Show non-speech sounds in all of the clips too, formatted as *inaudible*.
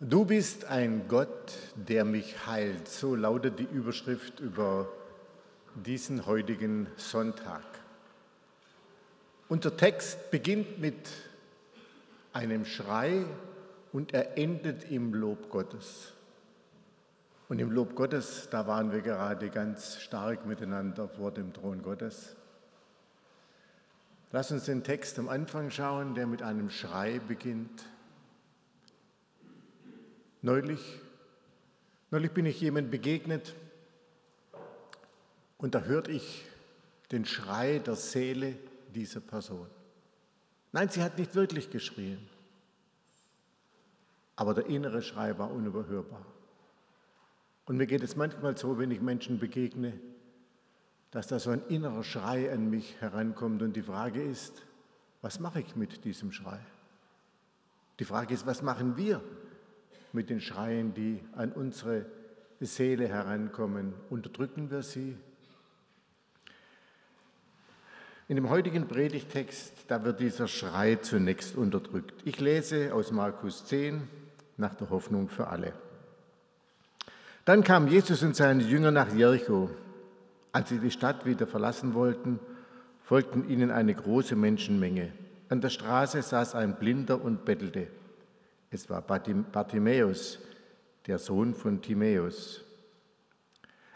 Du bist ein Gott, der mich heilt. So lautet die Überschrift über diesen heutigen Sonntag. Unser Text beginnt mit einem Schrei und er endet im Lob Gottes. Und im Lob Gottes, da waren wir gerade ganz stark miteinander vor dem Thron Gottes. Lass uns den Text am Anfang schauen, der mit einem Schrei beginnt. Neulich, neulich bin ich jemand begegnet und da hörte ich den Schrei der Seele dieser Person. Nein, sie hat nicht wirklich geschrien, aber der innere Schrei war unüberhörbar. Und mir geht es manchmal so, wenn ich Menschen begegne, dass da so ein innerer Schrei an mich herankommt. Und die Frage ist, was mache ich mit diesem Schrei? Die Frage ist, was machen wir mit den Schreien, die an unsere Seele herankommen? Unterdrücken wir sie? In dem heutigen Predigtext, da wird dieser Schrei zunächst unterdrückt. Ich lese aus Markus 10 nach der Hoffnung für alle. Dann kam Jesus und seine Jünger nach Jericho. Als sie die Stadt wieder verlassen wollten, folgten ihnen eine große Menschenmenge. An der Straße saß ein Blinder und bettelte. Es war Bartimäus, der Sohn von Timäus.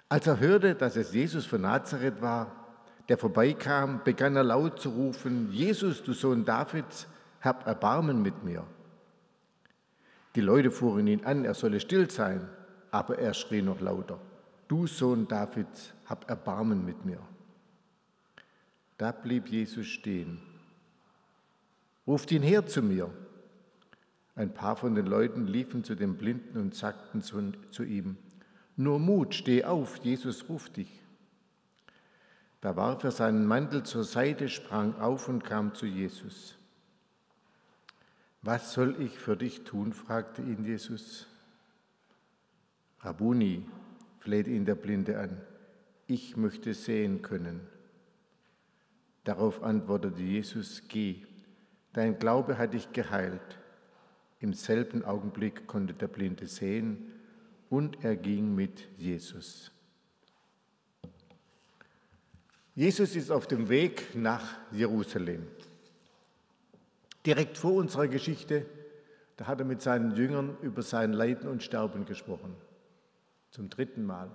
Als er hörte, dass es Jesus von Nazareth war, der vorbeikam, begann er laut zu rufen, Jesus, du Sohn Davids, hab Erbarmen mit mir. Die Leute fuhren ihn an, er solle still sein aber er schrie noch lauter, du Sohn Davids, hab Erbarmen mit mir. Da blieb Jesus stehen. Ruft ihn her zu mir. Ein paar von den Leuten liefen zu dem Blinden und sagten zu, zu ihm, nur Mut, steh auf, Jesus ruft dich. Da warf er seinen Mantel zur Seite, sprang auf und kam zu Jesus. Was soll ich für dich tun? fragte ihn Jesus. Rabuni, fleht ihn der Blinde an, ich möchte sehen können. Darauf antwortete Jesus, geh, dein Glaube hat dich geheilt. Im selben Augenblick konnte der Blinde sehen und er ging mit Jesus. Jesus ist auf dem Weg nach Jerusalem. Direkt vor unserer Geschichte, da hat er mit seinen Jüngern über sein Leiden und Sterben gesprochen zum dritten Mal.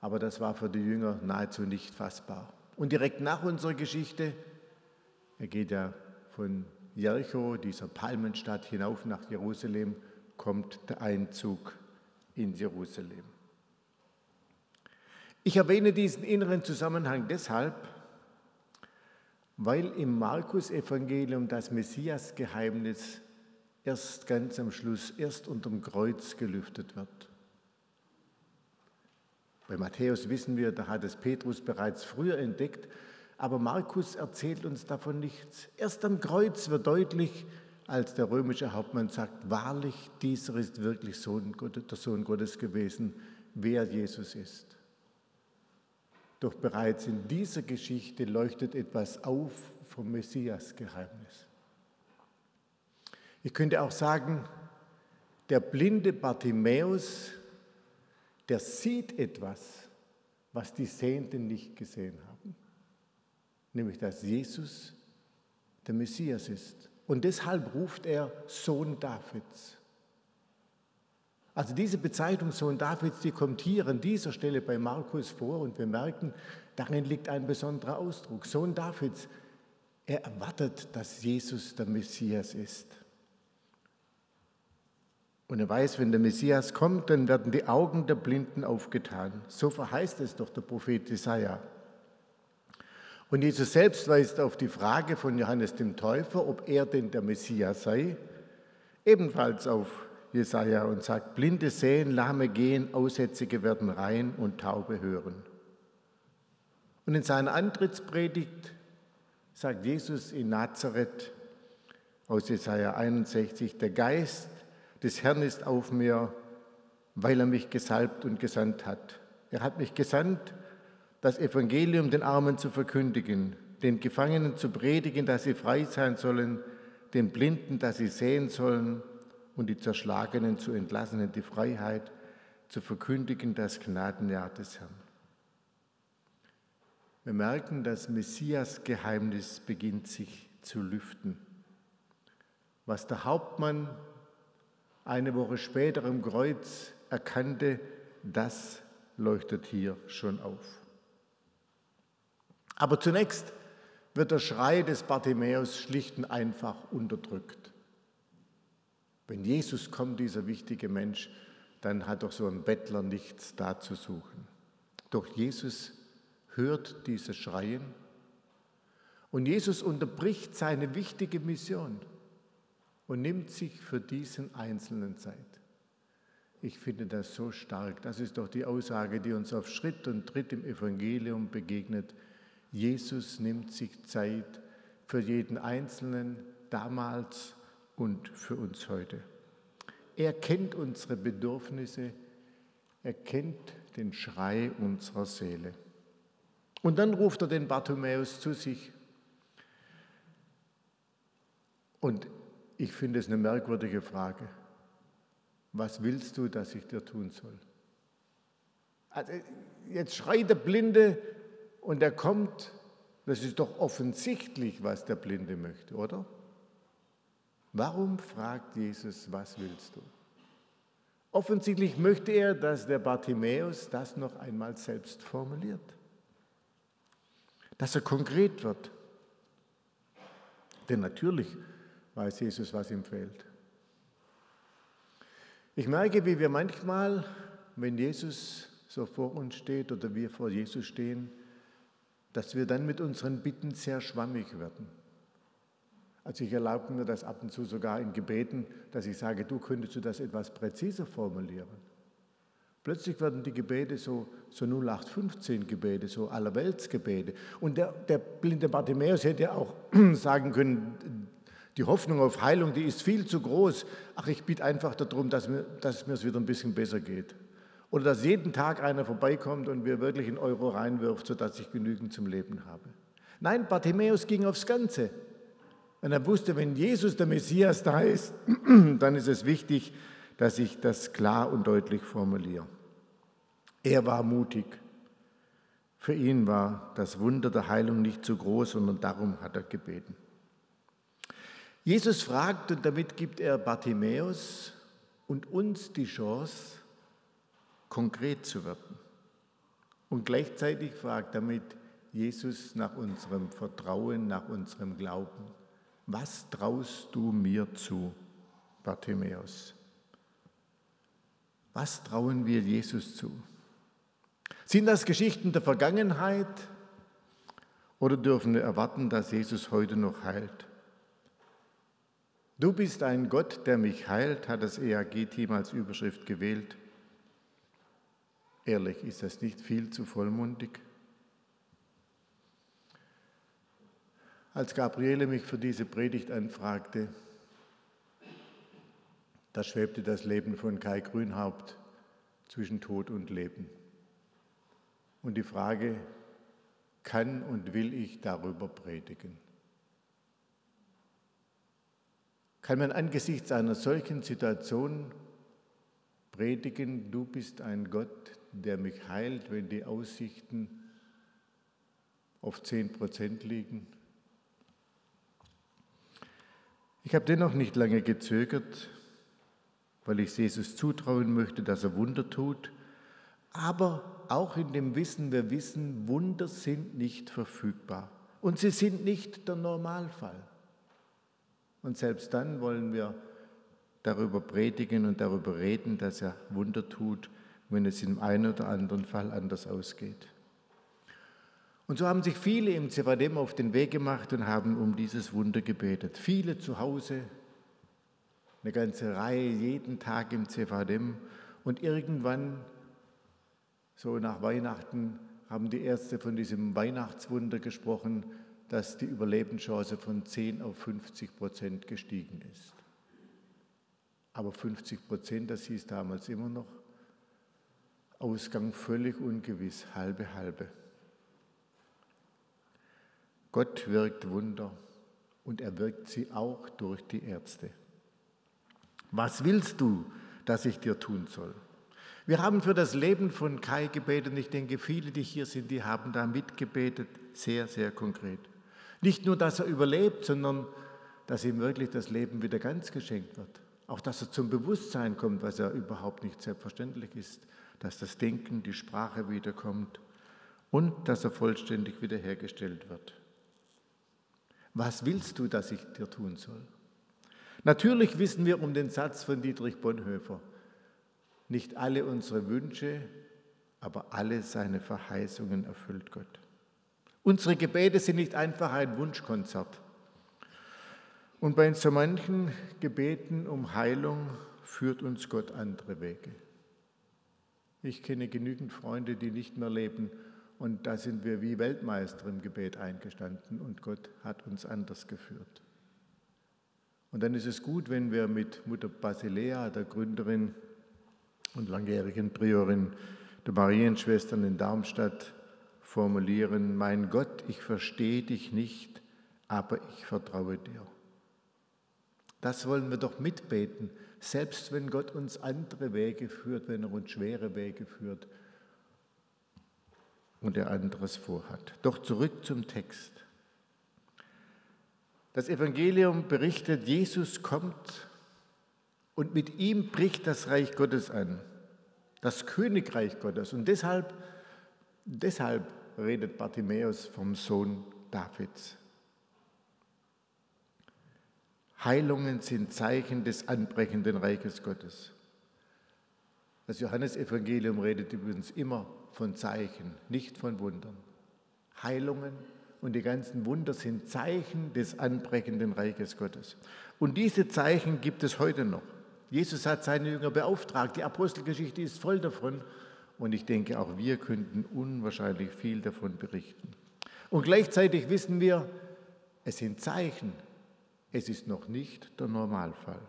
Aber das war für die Jünger nahezu nicht fassbar. Und direkt nach unserer Geschichte, er geht ja von Jericho, dieser Palmenstadt, hinauf nach Jerusalem, kommt der Einzug in Jerusalem. Ich erwähne diesen inneren Zusammenhang deshalb, weil im Markus-Evangelium das Messias-Geheimnis erst ganz am Schluss, erst unterm Kreuz gelüftet wird. Bei Matthäus wissen wir, da hat es Petrus bereits früher entdeckt, aber Markus erzählt uns davon nichts. Erst am Kreuz wird deutlich, als der römische Hauptmann sagt, wahrlich, dieser ist wirklich Sohn der Sohn Gottes gewesen, wer Jesus ist. Doch bereits in dieser Geschichte leuchtet etwas auf vom Messias-Geheimnis. Ich könnte auch sagen, der blinde Bartimäus der sieht etwas, was die Sehenden nicht gesehen haben, nämlich dass Jesus der Messias ist. Und deshalb ruft er Sohn Davids. Also diese Bezeichnung Sohn Davids, die kommt hier an dieser Stelle bei Markus vor und wir merken, darin liegt ein besonderer Ausdruck. Sohn Davids, er erwartet, dass Jesus der Messias ist. Und er weiß, wenn der Messias kommt, dann werden die Augen der Blinden aufgetan. So verheißt es doch der Prophet Jesaja. Und Jesus selbst weist auf die Frage von Johannes dem Täufer, ob er denn der Messias sei, ebenfalls auf Jesaja und sagt: Blinde sehen, Lahme gehen, Aussätzige werden rein und Taube hören. Und in seiner Antrittspredigt sagt Jesus in Nazareth aus Jesaja 61: Der Geist des Herrn ist auf mir, weil er mich gesalbt und gesandt hat. Er hat mich gesandt, das Evangelium den Armen zu verkündigen, den Gefangenen zu predigen, dass sie frei sein sollen, den Blinden, dass sie sehen sollen und die Zerschlagenen zu entlassen in die Freiheit, zu verkündigen das Gnadenjahr des Herrn. Wir merken, das Messias-Geheimnis beginnt sich zu lüften. Was der Hauptmann eine Woche später im Kreuz erkannte, das leuchtet hier schon auf. Aber zunächst wird der Schrei des Bartimäus schlicht und einfach unterdrückt. Wenn Jesus kommt, dieser wichtige Mensch, dann hat doch so ein Bettler nichts da zu suchen. Doch Jesus hört dieses Schreien und Jesus unterbricht seine wichtige Mission und nimmt sich für diesen Einzelnen Zeit. Ich finde das so stark. Das ist doch die Aussage, die uns auf Schritt und Tritt im Evangelium begegnet. Jesus nimmt sich Zeit für jeden Einzelnen damals und für uns heute. Er kennt unsere Bedürfnisse, er kennt den Schrei unserer Seele. Und dann ruft er den Bartimäus zu sich. Und ich finde es eine merkwürdige Frage. Was willst du, dass ich dir tun soll? Also jetzt schreit der Blinde und er kommt. Das ist doch offensichtlich, was der Blinde möchte, oder? Warum fragt Jesus, was willst du? Offensichtlich möchte er, dass der Bartimäus das noch einmal selbst formuliert, dass er konkret wird. Denn natürlich weiß Jesus, was ihm fehlt. Ich merke, wie wir manchmal, wenn Jesus so vor uns steht oder wir vor Jesus stehen, dass wir dann mit unseren Bitten sehr schwammig werden. Also ich erlaube mir das ab und zu sogar in Gebeten, dass ich sage, du könntest du das etwas präziser formulieren. Plötzlich werden die Gebete so, so 0815 Gebete, so Allerweltsgebete. Und der, der blinde Bartimäus hätte auch *clears throat* sagen können, die Hoffnung auf Heilung, die ist viel zu groß. Ach, ich bitte einfach darum, dass, mir, dass es mir wieder ein bisschen besser geht. Oder dass jeden Tag einer vorbeikommt und mir wirklich einen Euro reinwirft, sodass ich genügend zum Leben habe. Nein, Bartimäus ging aufs Ganze. Und er wusste, wenn Jesus der Messias da ist, *clears throat* dann ist es wichtig, dass ich das klar und deutlich formuliere. Er war mutig. Für ihn war das Wunder der Heilung nicht zu groß, sondern darum hat er gebeten. Jesus fragt und damit gibt er Bartimäus und uns die Chance, konkret zu werden. Und gleichzeitig fragt damit Jesus nach unserem Vertrauen, nach unserem Glauben. Was traust du mir zu, Bartimäus? Was trauen wir Jesus zu? Sind das Geschichten der Vergangenheit oder dürfen wir erwarten, dass Jesus heute noch heilt? Du bist ein Gott, der mich heilt, hat das EAG-Team als Überschrift gewählt. Ehrlich, ist das nicht viel zu vollmundig? Als Gabriele mich für diese Predigt anfragte, da schwebte das Leben von Kai Grünhaupt zwischen Tod und Leben. Und die Frage, kann und will ich darüber predigen? Kann man angesichts einer solchen Situation predigen, du bist ein Gott, der mich heilt, wenn die Aussichten auf 10 Prozent liegen? Ich habe dennoch nicht lange gezögert, weil ich Jesus zutrauen möchte, dass er Wunder tut, aber auch in dem Wissen, wir wissen, Wunder sind nicht verfügbar und sie sind nicht der Normalfall. Und selbst dann wollen wir darüber predigen und darüber reden, dass er Wunder tut, wenn es im einen oder anderen Fall anders ausgeht. Und so haben sich viele im Zevadem auf den Weg gemacht und haben um dieses Wunder gebetet. Viele zu Hause, eine ganze Reihe, jeden Tag im Zevadem. Und irgendwann, so nach Weihnachten, haben die Ärzte von diesem Weihnachtswunder gesprochen, dass die Überlebenschance von 10 auf 50 Prozent gestiegen ist. Aber 50 Prozent, das hieß damals immer noch, Ausgang völlig ungewiss, halbe halbe. Gott wirkt Wunder und er wirkt sie auch durch die Ärzte. Was willst du, dass ich dir tun soll? Wir haben für das Leben von Kai gebetet und ich denke, viele, die hier sind, die haben da mitgebetet, sehr, sehr konkret. Nicht nur, dass er überlebt, sondern dass ihm wirklich das Leben wieder ganz geschenkt wird. Auch, dass er zum Bewusstsein kommt, was ja überhaupt nicht selbstverständlich ist, dass das Denken, die Sprache wiederkommt und dass er vollständig wiederhergestellt wird. Was willst du, dass ich dir tun soll? Natürlich wissen wir um den Satz von Dietrich Bonhoeffer, nicht alle unsere Wünsche, aber alle seine Verheißungen erfüllt Gott. Unsere Gebete sind nicht einfach ein Wunschkonzert. Und bei so manchen Gebeten um Heilung führt uns Gott andere Wege. Ich kenne genügend Freunde, die nicht mehr leben und da sind wir wie Weltmeister im Gebet eingestanden und Gott hat uns anders geführt. Und dann ist es gut, wenn wir mit Mutter Basilea, der Gründerin und langjährigen Priorin der Marienschwestern in Darmstadt formulieren, mein Gott, ich verstehe dich nicht, aber ich vertraue dir. Das wollen wir doch mitbeten, selbst wenn Gott uns andere Wege führt, wenn er uns schwere Wege führt und er anderes vorhat. Doch zurück zum Text. Das Evangelium berichtet, Jesus kommt und mit ihm bricht das Reich Gottes an, das Königreich Gottes. Und deshalb, deshalb redet Bartimäus vom Sohn Davids. Heilungen sind Zeichen des anbrechenden Reiches Gottes. Das Johannesevangelium redet übrigens immer von Zeichen, nicht von Wundern. Heilungen und die ganzen Wunder sind Zeichen des anbrechenden Reiches Gottes. Und diese Zeichen gibt es heute noch. Jesus hat seine Jünger beauftragt. Die Apostelgeschichte ist voll davon. Und ich denke, auch wir könnten unwahrscheinlich viel davon berichten. Und gleichzeitig wissen wir, es sind Zeichen. Es ist noch nicht der Normalfall.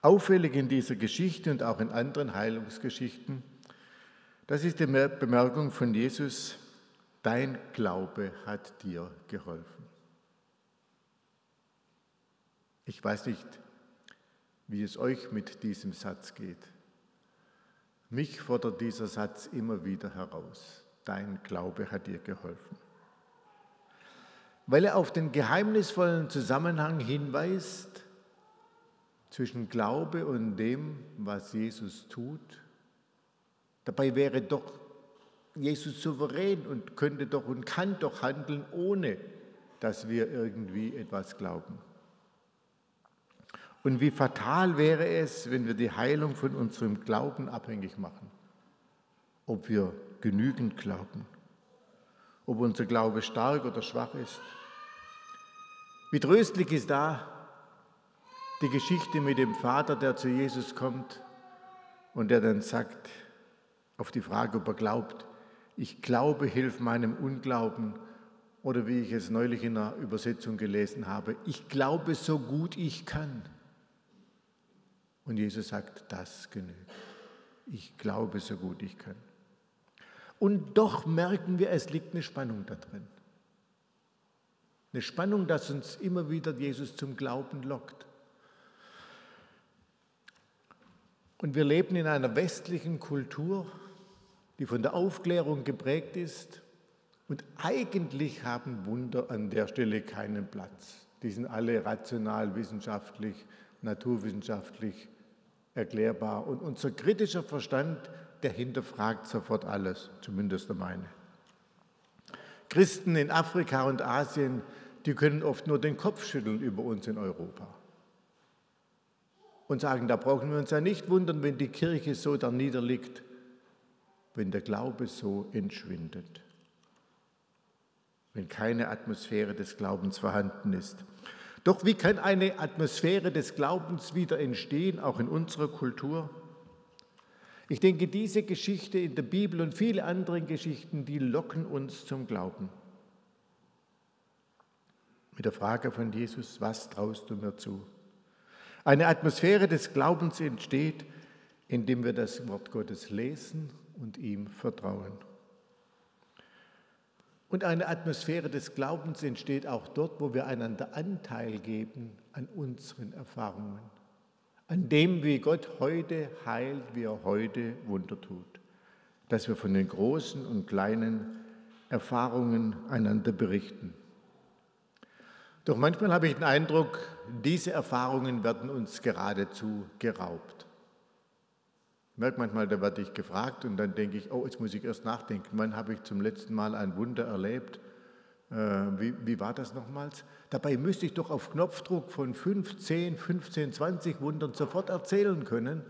Auffällig in dieser Geschichte und auch in anderen Heilungsgeschichten, das ist die Bemerkung von Jesus, dein Glaube hat dir geholfen. Ich weiß nicht, wie es euch mit diesem Satz geht. Mich fordert dieser Satz immer wieder heraus. Dein Glaube hat dir geholfen. Weil er auf den geheimnisvollen Zusammenhang hinweist zwischen Glaube und dem, was Jesus tut. Dabei wäre doch Jesus souverän und könnte doch und kann doch handeln, ohne dass wir irgendwie etwas glauben. Und wie fatal wäre es, wenn wir die Heilung von unserem Glauben abhängig machen. Ob wir genügend glauben, ob unser Glaube stark oder schwach ist. Wie tröstlich ist da die Geschichte mit dem Vater, der zu Jesus kommt und der dann sagt, auf die Frage, ob er glaubt, ich glaube, hilf meinem Unglauben. Oder wie ich es neulich in einer Übersetzung gelesen habe, ich glaube so gut ich kann. Und Jesus sagt, das genügt. Ich glaube so gut ich kann. Und doch merken wir, es liegt eine Spannung da drin. Eine Spannung, dass uns immer wieder Jesus zum Glauben lockt. Und wir leben in einer westlichen Kultur, die von der Aufklärung geprägt ist. Und eigentlich haben Wunder an der Stelle keinen Platz. Die sind alle rational, wissenschaftlich, naturwissenschaftlich erklärbar. Und unser kritischer Verstand, der hinterfragt sofort alles, zumindest der meine. Christen in Afrika und Asien, die können oft nur den Kopf schütteln über uns in Europa und sagen, da brauchen wir uns ja nicht wundern, wenn die Kirche so da niederliegt, wenn der Glaube so entschwindet, wenn keine Atmosphäre des Glaubens vorhanden ist. Doch wie kann eine Atmosphäre des Glaubens wieder entstehen, auch in unserer Kultur? Ich denke, diese Geschichte in der Bibel und viele andere Geschichten, die locken uns zum Glauben. Mit der Frage von Jesus, was traust du mir zu? Eine Atmosphäre des Glaubens entsteht, indem wir das Wort Gottes lesen und ihm vertrauen. Und eine Atmosphäre des Glaubens entsteht auch dort, wo wir einander Anteil geben an unseren Erfahrungen, an dem, wie Gott heute heilt, wie er heute Wunder tut, dass wir von den großen und kleinen Erfahrungen einander berichten. Doch manchmal habe ich den Eindruck, diese Erfahrungen werden uns geradezu geraubt. Ich merke manchmal, da werde ich gefragt und dann denke ich, oh, jetzt muss ich erst nachdenken. Wann habe ich zum letzten Mal ein Wunder erlebt? Äh, wie, wie war das nochmals? Dabei müsste ich doch auf Knopfdruck von 15, 15, 20 Wundern sofort erzählen können.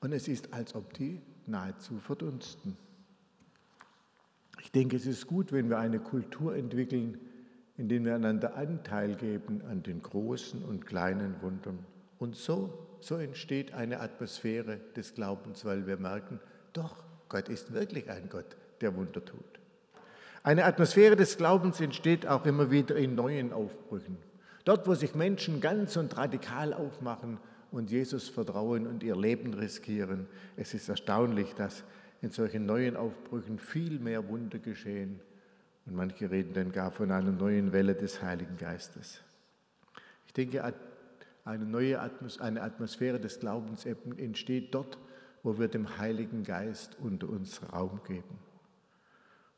Und es ist, als ob die nahezu verdunsten. Ich denke, es ist gut, wenn wir eine Kultur entwickeln, in der wir einander Anteil geben an den großen und kleinen Wundern. Und so, so entsteht eine Atmosphäre des Glaubens, weil wir merken, doch, Gott ist wirklich ein Gott, der Wunder tut. Eine Atmosphäre des Glaubens entsteht auch immer wieder in neuen Aufbrüchen. Dort, wo sich Menschen ganz und radikal aufmachen und Jesus vertrauen und ihr Leben riskieren. Es ist erstaunlich, dass in solchen neuen Aufbrüchen viel mehr Wunder geschehen. Und manche reden dann gar von einer neuen Welle des Heiligen Geistes. Ich denke, eine neue Atmosphäre, eine Atmosphäre des Glaubens entsteht dort, wo wir dem Heiligen Geist unter uns Raum geben.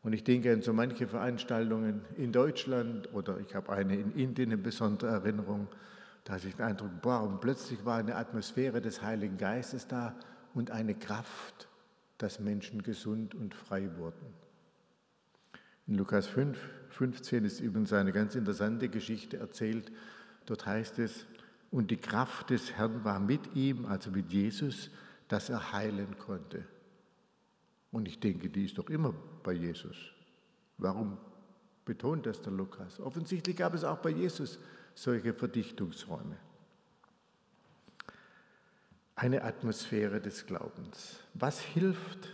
Und ich denke an so manche Veranstaltungen in Deutschland oder ich habe eine in Indien in besonderer Erinnerung. Da hatte ich den Eindruck, boah, und plötzlich war eine Atmosphäre des Heiligen Geistes da und eine Kraft, dass Menschen gesund und frei wurden. In Lukas 5, 15 ist übrigens eine ganz interessante Geschichte erzählt. Dort heißt es, und die Kraft des Herrn war mit ihm, also mit Jesus, dass er heilen konnte. Und ich denke, die ist doch immer bei Jesus. Warum betont das der Lukas? Offensichtlich gab es auch bei Jesus solche Verdichtungsräume. Eine Atmosphäre des Glaubens. Was hilft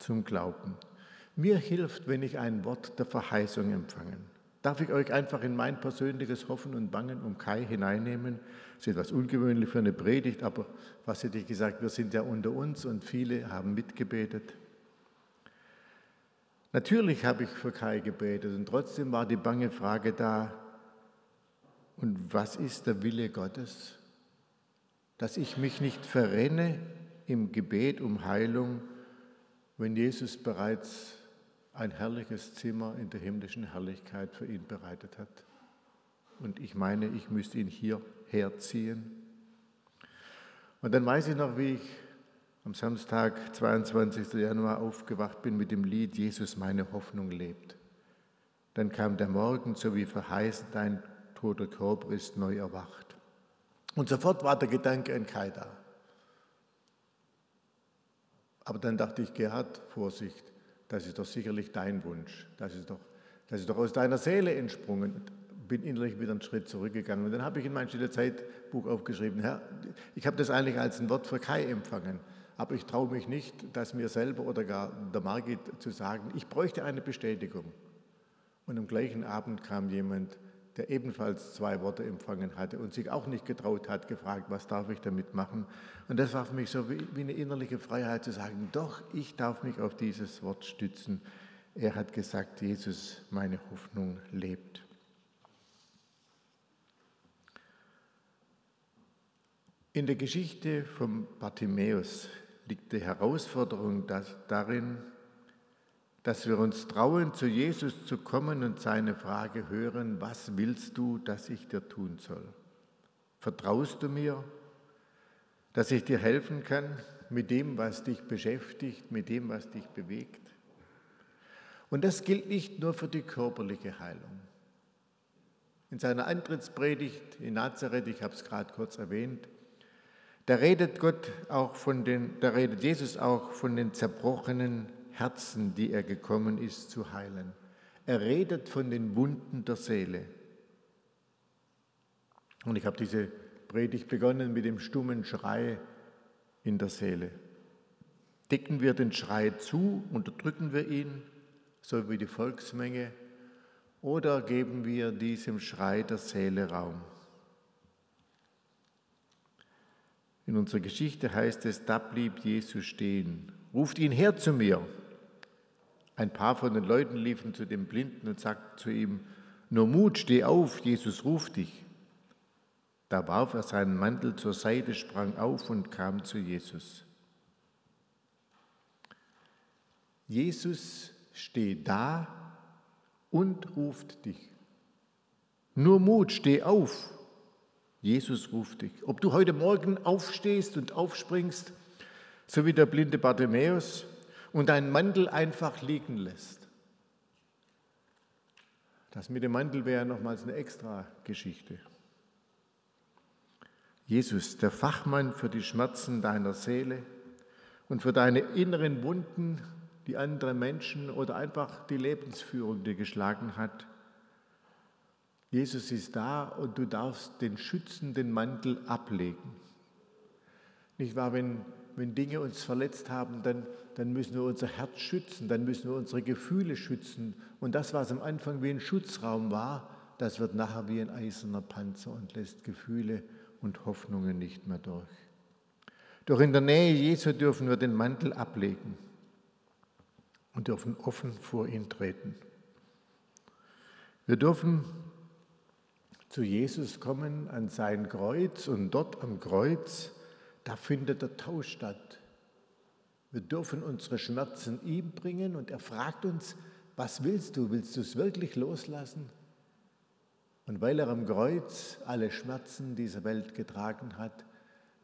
zum Glauben? Mir hilft, wenn ich ein Wort der Verheißung empfange. Darf ich euch einfach in mein persönliches Hoffen und Bangen um Kai hineinnehmen? Das ist etwas ungewöhnlich für eine Predigt, aber was hätte ich gesagt, wir sind ja unter uns und viele haben mitgebetet. Natürlich habe ich für Kai gebetet und trotzdem war die bange Frage da, und was ist der Wille Gottes? Dass ich mich nicht verrenne im Gebet um Heilung, wenn Jesus bereits ein herrliches Zimmer in der himmlischen Herrlichkeit für ihn bereitet hat. Und ich meine, ich müsste ihn hierher ziehen. Und dann weiß ich noch, wie ich am Samstag, 22. Januar, aufgewacht bin mit dem Lied Jesus, meine Hoffnung lebt. Dann kam der Morgen, so wie verheißen, dein toter Körper ist neu erwacht. Und sofort war der Gedanke an Kai da. Aber dann dachte ich, Gerhard, Vorsicht, das ist doch sicherlich dein Wunsch. Das ist doch, das ist doch aus deiner Seele entsprungen. Bin innerlich wieder einen Schritt zurückgegangen. Und dann habe ich in mein Stille Zeitbuch aufgeschrieben, Herr, ich habe das eigentlich als ein Wort für Kai empfangen. Aber ich traue mich nicht, das mir selber oder gar der Margit zu sagen. Ich bräuchte eine Bestätigung. Und am gleichen Abend kam jemand, der ebenfalls zwei Worte empfangen hatte und sich auch nicht getraut hat, gefragt, was darf ich damit machen. Und das war für mich so wie, eine innerliche Freiheit zu sagen, doch, ich darf mich auf dieses Wort stützen. Er hat gesagt, Jesus, meine Hoffnung lebt. In der Geschichte von Bartimäus liegt die Herausforderung darin, dass wir uns trauen, zu Jesus zu kommen und seine Frage hören, was willst du, dass ich dir tun soll? Vertraust du mir, dass ich dir helfen kann mit dem, was dich beschäftigt, mit dem, was dich bewegt? Und das gilt nicht nur für die körperliche Heilung. In seiner Antrittspredigt in Nazareth, ich habe es gerade kurz erwähnt, da redet Gott auch von den, da redet Jesus auch von den zerbrochenen Herzen, die er gekommen ist zu heilen. Er redet von den Wunden der Seele. Und ich habe diese Predigt begonnen mit dem stummen Schrei in der Seele. Decken wir den Schrei zu, unterdrücken wir ihn, so wie die Volksmenge, oder geben wir diesem Schrei der Seele Raum? In unserer Geschichte heißt es, da blieb Jesus stehen. Ruft ihn her zu mir. Ein paar von den Leuten liefen zu dem Blinden und sagten zu ihm, nur Mut, steh auf, Jesus ruft dich. Da warf er seinen Mantel zur Seite, sprang auf und kam zu Jesus. Jesus steht da und ruft dich. Nur Mut, steh auf. Jesus ruft dich. Ob du heute Morgen aufstehst und aufspringst, so wie der blinde Bartimäus, und deinen Mantel einfach liegen lässt. Das mit dem Mantel wäre nochmals eine extra Geschichte. Jesus, der Fachmann für die Schmerzen deiner Seele und für deine inneren Wunden, die andere Menschen oder einfach die Lebensführung dir geschlagen hat. Jesus ist da und du darfst den schützenden Mantel ablegen. Nicht wahr, wenn, wenn Dinge uns verletzt haben, dann, dann müssen wir unser Herz schützen, dann müssen wir unsere Gefühle schützen. Und das, was am Anfang wie ein Schutzraum war, das wird nachher wie ein eiserner Panzer und lässt Gefühle und Hoffnungen nicht mehr durch. Doch in der Nähe Jesu dürfen wir den Mantel ablegen und dürfen offen vor ihn treten. Wir dürfen zu Jesus kommen an sein Kreuz und dort am Kreuz, da findet der Tausch statt. Wir dürfen unsere Schmerzen ihm bringen und er fragt uns, was willst du? Willst du es wirklich loslassen? Und weil er am Kreuz alle Schmerzen dieser Welt getragen hat,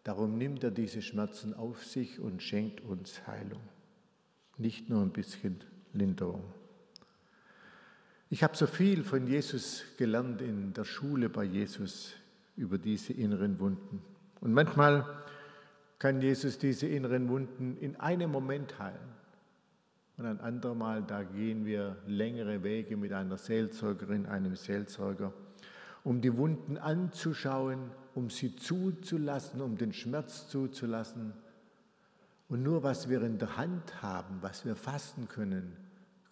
darum nimmt er diese Schmerzen auf sich und schenkt uns Heilung. Nicht nur ein bisschen Linderung. Ich habe so viel von Jesus gelernt in der Schule bei Jesus über diese inneren Wunden. Und manchmal kann Jesus diese inneren Wunden in einem Moment heilen. Und ein andermal, da gehen wir längere Wege mit einer Seelsorgerin, einem Seelsorger um die Wunden anzuschauen, um sie zuzulassen, um den Schmerz zuzulassen. Und nur was wir in der Hand haben, was wir fasten können,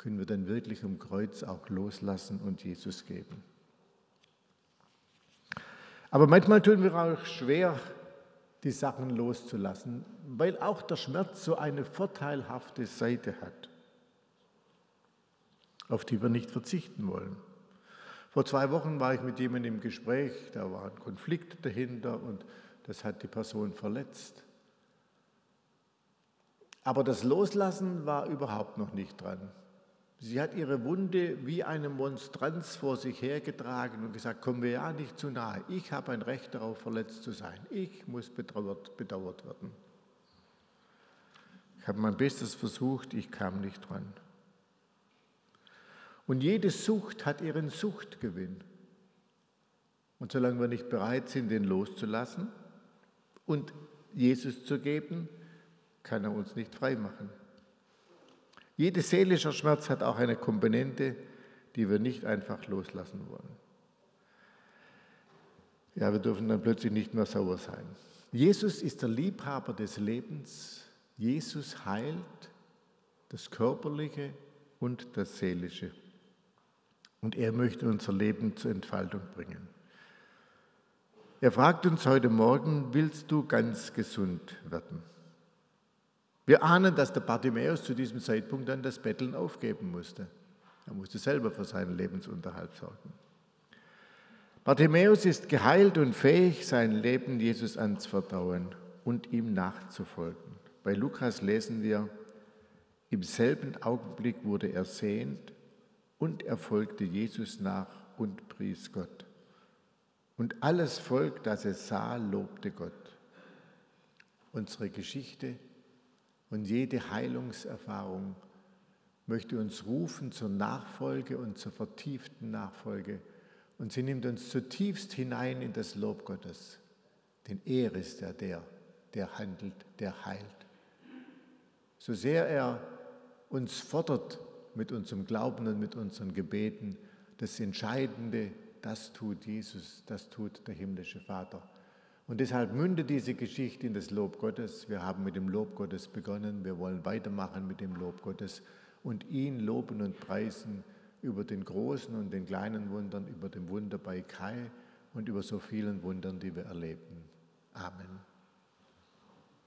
können wir dann wirklich am Kreuz auch loslassen und Jesus geben. Aber manchmal tun wir auch schwer, die Sachen loszulassen, weil auch der Schmerz so eine vorteilhafte Seite hat, auf die wir nicht verzichten wollen. Vor zwei Wochen war ich mit jemandem im Gespräch, da war ein Konflikt dahinter und das hat die Person verletzt. Aber das Loslassen war überhaupt noch nicht dran. Sie hat ihre Wunde wie eine Monstranz vor sich hergetragen und gesagt, kommen wir ja nicht zu nahe. Ich habe ein Recht darauf, verletzt zu sein. Ich muss bedauert, bedauert werden. Ich habe mein Bestes versucht, ich kam nicht dran. Und jede Sucht hat ihren Suchtgewinn. Und solange wir nicht bereit sind, den loszulassen und Jesus zu geben, kann er uns nicht frei machen. Jeder seelischer Schmerz hat auch eine Komponente, die wir nicht einfach loslassen wollen. Ja, wir dürfen dann plötzlich nicht mehr sauer sein. Jesus ist der Liebhaber des Lebens. Jesus heilt das Körperliche und das Seelische. Und er möchte unser Leben zur Entfaltung bringen. Er fragt uns heute Morgen, willst du ganz gesund werden? Wir ahnen, dass der Bartimäus zu diesem Zeitpunkt dann das Betteln aufgeben musste. Er musste selber für seinen Lebensunterhalt sorgen. Bartimäus ist geheilt und fähig, sein Leben Jesus anzuvertrauen und ihm nachzufolgen. Bei Lukas lesen wir, im selben Augenblick wurde er sehend und er folgte Jesus nach und pries Gott. Und alles Volk, das es sah, lobte Gott. Unsere Geschichte und jede Heilungserfahrung möchte uns rufen zur Nachfolge und zur vertieften Nachfolge. Und sie nimmt uns zutiefst hinein in das Lob Gottes. Denn er ist ja der, der handelt, der heilt. So sehr er uns fordert, mit unserem Glauben und mit unseren Gebeten. Das Entscheidende, das tut Jesus, das tut der himmlische Vater. Und deshalb mündet diese Geschichte in das Lob Gottes. Wir haben mit dem Lob Gottes begonnen, wir wollen weitermachen mit dem Lob Gottes und ihn loben und preisen über den großen und den kleinen Wundern, über dem Wunder bei Kai und über so vielen Wundern, die wir erleben. Amen.